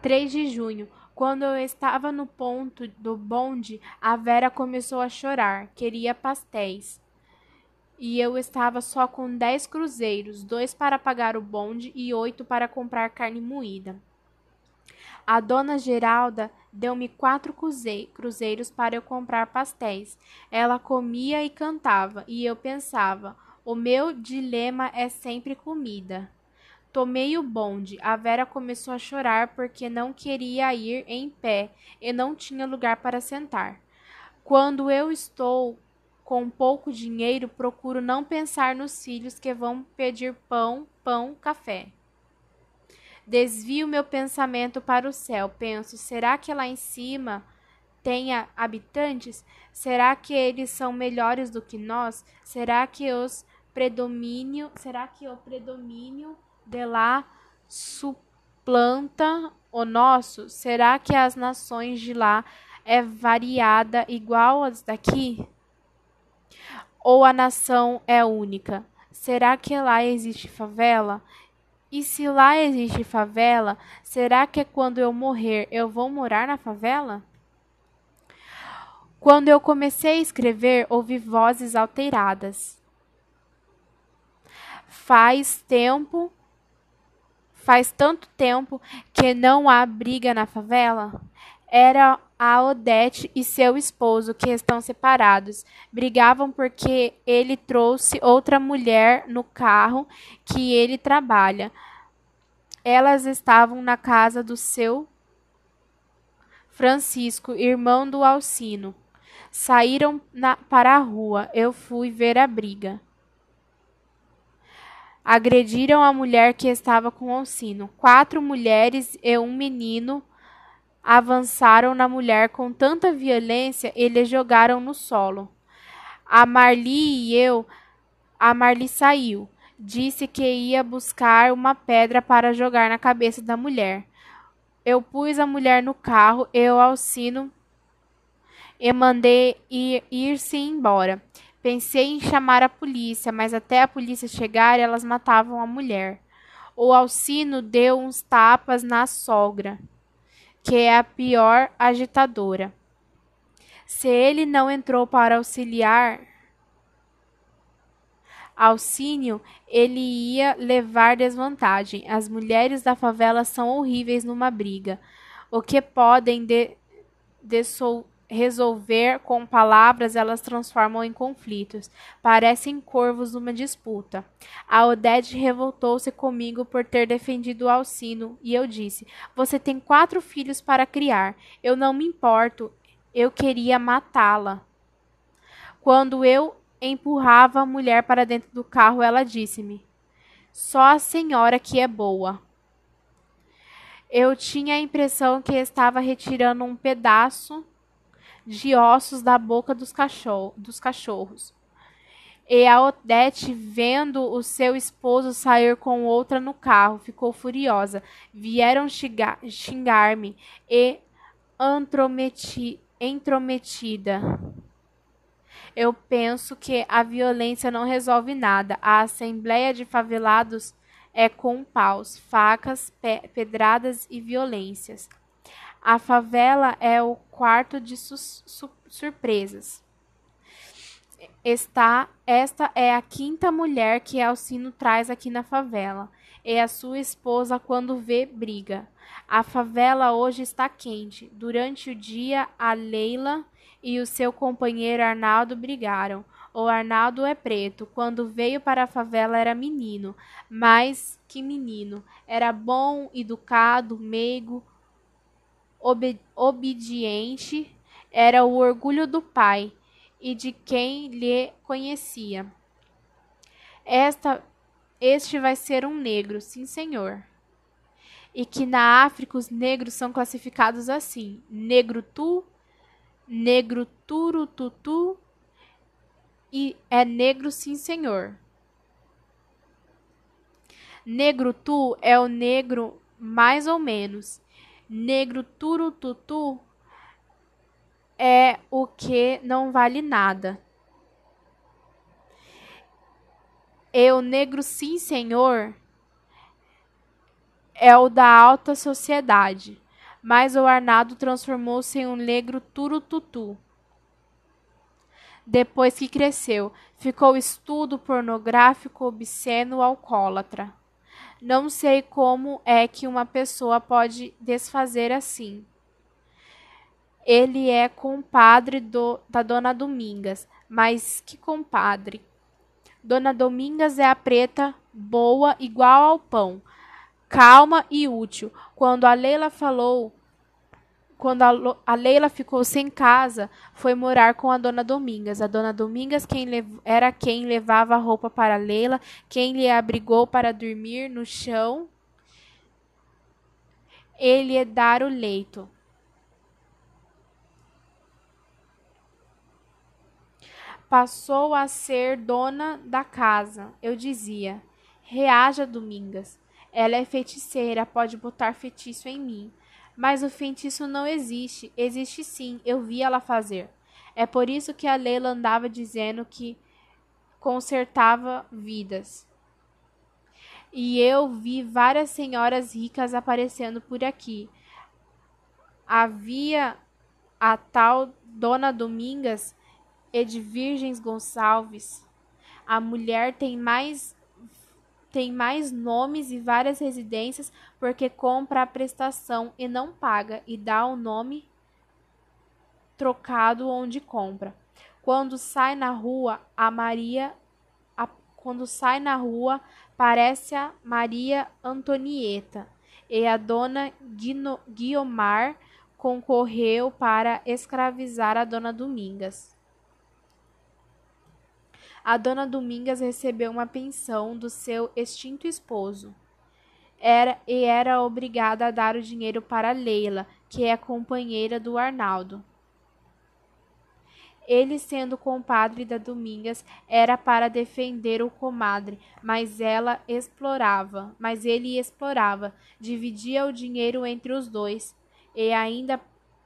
3 de junho. Quando eu estava no ponto do bonde, a Vera começou a chorar. Queria pastéis. E eu estava só com dez cruzeiros, dois para pagar o bonde e oito para comprar carne moída. A dona Geralda deu-me quatro cruzeiros para eu comprar pastéis. Ela comia e cantava, e eu pensava: o meu dilema é sempre comida. Tomei o bonde. A Vera começou a chorar porque não queria ir em pé e não tinha lugar para sentar. Quando eu estou com pouco dinheiro, procuro não pensar nos filhos que vão pedir pão, pão, café. Desvio meu pensamento para o céu. Penso, será que lá em cima tem habitantes? Será que eles são melhores do que nós? Será que os predomínio, será que o predomínio de lá suplanta o nosso? Será que as nações de lá é variada igual às daqui? Ou a nação é única? Será que lá existe favela? E se lá existe favela, será que quando eu morrer eu vou morar na favela? Quando eu comecei a escrever, ouvi vozes alteradas. Faz tempo Faz tanto tempo que não há briga na favela? Era a Odete e seu esposo, que estão separados. Brigavam porque ele trouxe outra mulher no carro que ele trabalha. Elas estavam na casa do seu Francisco, irmão do Alcino. Saíram na, para a rua. Eu fui ver a briga agrediram a mulher que estava com Alcino. Quatro mulheres e um menino avançaram na mulher com tanta violência e lhe jogaram no solo. A Marli e eu, a Marli saiu. Disse que ia buscar uma pedra para jogar na cabeça da mulher. Eu pus a mulher no carro e o Alcino e mandei ir-se embora. Pensei em chamar a polícia, mas até a polícia chegar, elas matavam a mulher. O Alcino deu uns tapas na sogra, que é a pior agitadora. Se ele não entrou para auxiliar Alcínio, ele ia levar desvantagem. As mulheres da favela são horríveis numa briga. O que podem de, de resolver com palavras, elas transformam em conflitos. Parecem corvos numa disputa. A Odete revoltou-se comigo por ter defendido o Alcino, e eu disse: Você tem quatro filhos para criar. Eu não me importo. Eu queria matá-la. Quando eu empurrava a mulher para dentro do carro, ela disse-me: Só a senhora que é boa. Eu tinha a impressão que estava retirando um pedaço de ossos da boca dos, dos cachorros. E a Odete, vendo o seu esposo sair com outra no carro, ficou furiosa. Vieram xingar-me e intrometi, intrometida. Eu penso que a violência não resolve nada. A Assembleia de Favelados é com paus, facas, pe pedradas e violências. A favela é o quarto de su su surpresas. Está, esta é a quinta mulher que Alcino traz aqui na favela. É a sua esposa quando vê briga. A favela hoje está quente. Durante o dia, a Leila e o seu companheiro Arnaldo brigaram. O Arnaldo é preto. Quando veio para a favela era menino, mas que menino. Era bom, educado, meigo, obedi obediente, era o orgulho do pai e de quem lhe conhecia. Esta, este vai ser um negro, sim, senhor. E que na África os negros são classificados assim: negro tu, negro turututu e é negro, sim, senhor. Negro tu é o negro mais ou menos negro turututu é o que não vale nada. Eu negro sim, senhor, é o da alta sociedade. mas o Arnaldo transformou-se em um negro turututu. Depois que cresceu, ficou estudo pornográfico, obsceno, alcoólatra. Não sei como é que uma pessoa pode desfazer assim. Ele é compadre do, da Dona Domingas, mas que compadre? Dona Domingas é a preta, boa, igual ao pão, calma e útil. Quando a Leila falou quando a, a, Leila ficou sem casa, foi morar com a dona Domingas. A dona Domingas quem era quem levava a roupa para a Leila, quem lhe abrigou para dormir no chão. Ele dar o leito. Passou a ser dona da casa. Eu dizia: Reaja, Domingas. Ela é feiticeira, pode botar feitiço em mim. Mas o feitiço não existe. Existe sim, eu vi ela fazer. É por isso que a Leila andava dizendo que consertava vidas. E eu vi várias senhoras ricas aparecendo por aqui. Havia a tal Dona Domingas Edvirgens Gonçalves. A mulher tem mais tem mais nomes e várias residências porque compra a prestação e não paga e dá o nome trocado onde compra. Quando sai na rua, a Maria a, quando sai na rua, parece a Maria Antonieta e a dona Guiomar concorreu para escravizar a dona Domingas. A dona Domingas recebeu uma pensão do seu extinto esposo. Era e era obrigada a dar o dinheiro para Leila, que é companheira do Arnaldo. Ele, sendo compadre da Domingas, era para defender o comadre, mas ela explorava, mas ele explorava, dividia o dinheiro entre os dois e ainda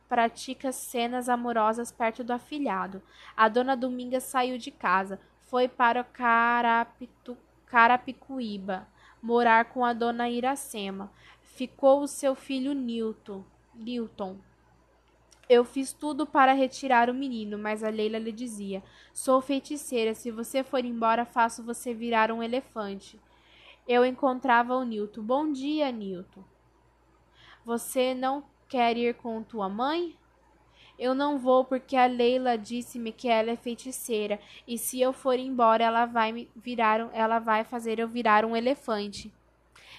pratica cenas amorosas perto do afilhado. A dona Domingas saiu de casa, foi para Carapitu, Carapicuíba morar com a dona Iracema. Ficou o seu filho Newton. Newton. Eu fiz tudo para retirar o menino, mas a Leila lhe dizia: Sou feiticeira, se você for embora, faço você virar um elefante. Eu encontrava o Newton. Bom dia, Newton. Você não quer ir com tua mãe? Eu não vou porque a Leila disse-me que ela é feiticeira e se eu for embora ela vai virar, ela vai fazer eu virar um elefante.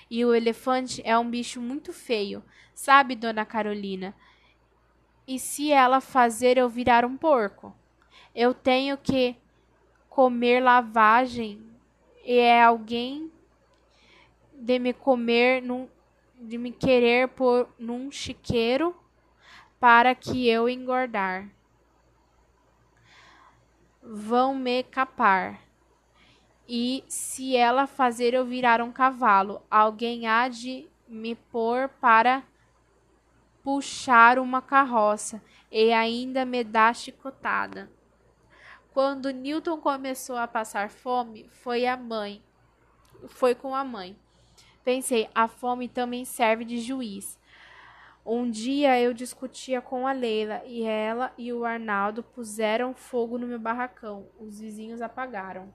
E o elefante é um bicho muito feio, sabe, dona Carolina? E se ela fazer eu virar um porco? Eu tenho que comer lavagem e é alguém de me comer num, de me querer por num chiqueiro para que eu engordar. Vão me capar. E se ela fazer eu virar um cavalo, alguém há de me pôr para puxar uma carroça e ainda me dá chicotada. Quando Newton começou a passar fome, foi a mãe. Foi com a mãe. Pensei, a fome também serve de juiz. Um dia eu discutia com a Leila e ela e o Arnaldo puseram fogo no meu barracão. Os vizinhos apagaram.